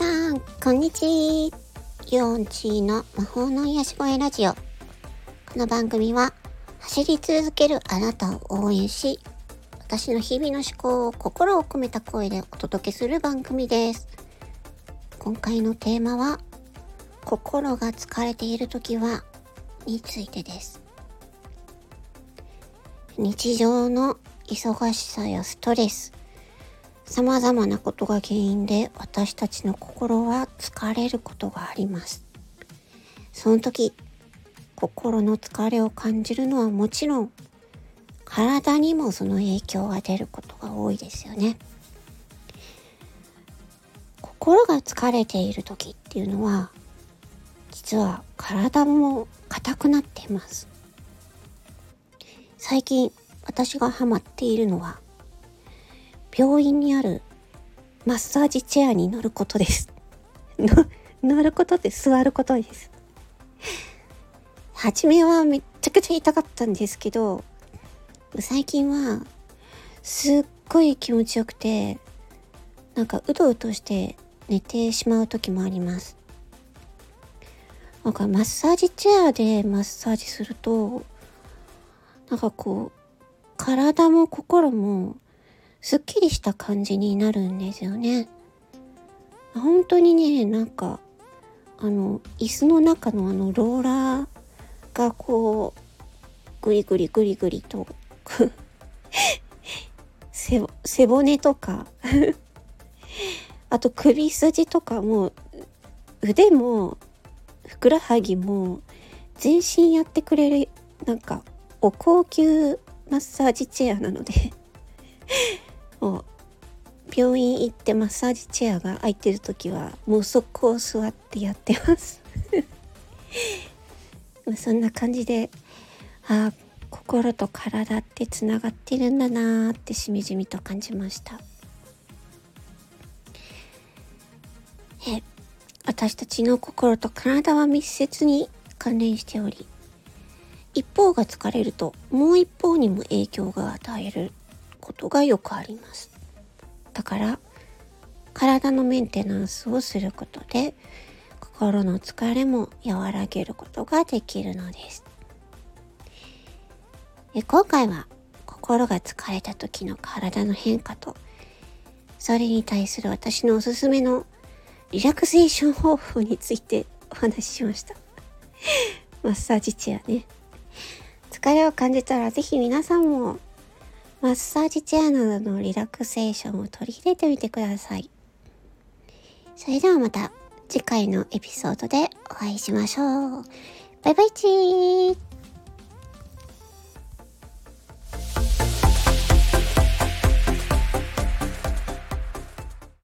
さんこんにちは。ヨンチの魔法の癒し声ラジオ。この番組は走り続けるあなたを応援し、私の日々の思考を心を込めた声でお届けする番組です。今回のテーマは、心が疲れている時は、についてです。日常の忙しさやストレス、様々なことが原因で私たちの心は疲れることがあります。その時、心の疲れを感じるのはもちろん、体にもその影響が出ることが多いですよね。心が疲れている時っていうのは、実は体も硬くなっています。最近私がハマっているのは病院にあるマッサージチェアに乗ることです。乗ることって座ることです。初めはめっちゃくちゃ痛かったんですけど、最近はすっごい気持ちよくて、なんかうとうとして寝てしまう時もあります。なんかマッサージチェアでマッサージすると、なんかこう、体も心もすっきりした感じになるんですよね。本当にね、なんか、あの、椅子の中のあのローラーがこう、ぐりぐりぐりぐりと 背、背骨とか あと首筋とかも、腕も、ふくらはぎも、全身やってくれる、なんか、お高級マッサージチェアなのでもう病院行ってマッサージチェアが空いてる時はもう速攻座ってやってます。そんな感じであ心と体ってつながってるんだなーってしみじみと感じました。え私たちの心と体は密接に関連しており一方が疲れるともう一方にも影響が与える。ことがよくあります。だから体のメンテナンスをすることで心の疲れも和らげることができるのです。で今回は心が疲れた時の体の変化とそれに対する私のおすすめのリラクゼーション方法について お話ししました。マッサージチェアね。疲れを感じたらぜひ皆さんもマッサージチェアなどのリラクセーションを取り入れてみてください。それではまた次回のエピソードでお会いしましょう。バイバイチー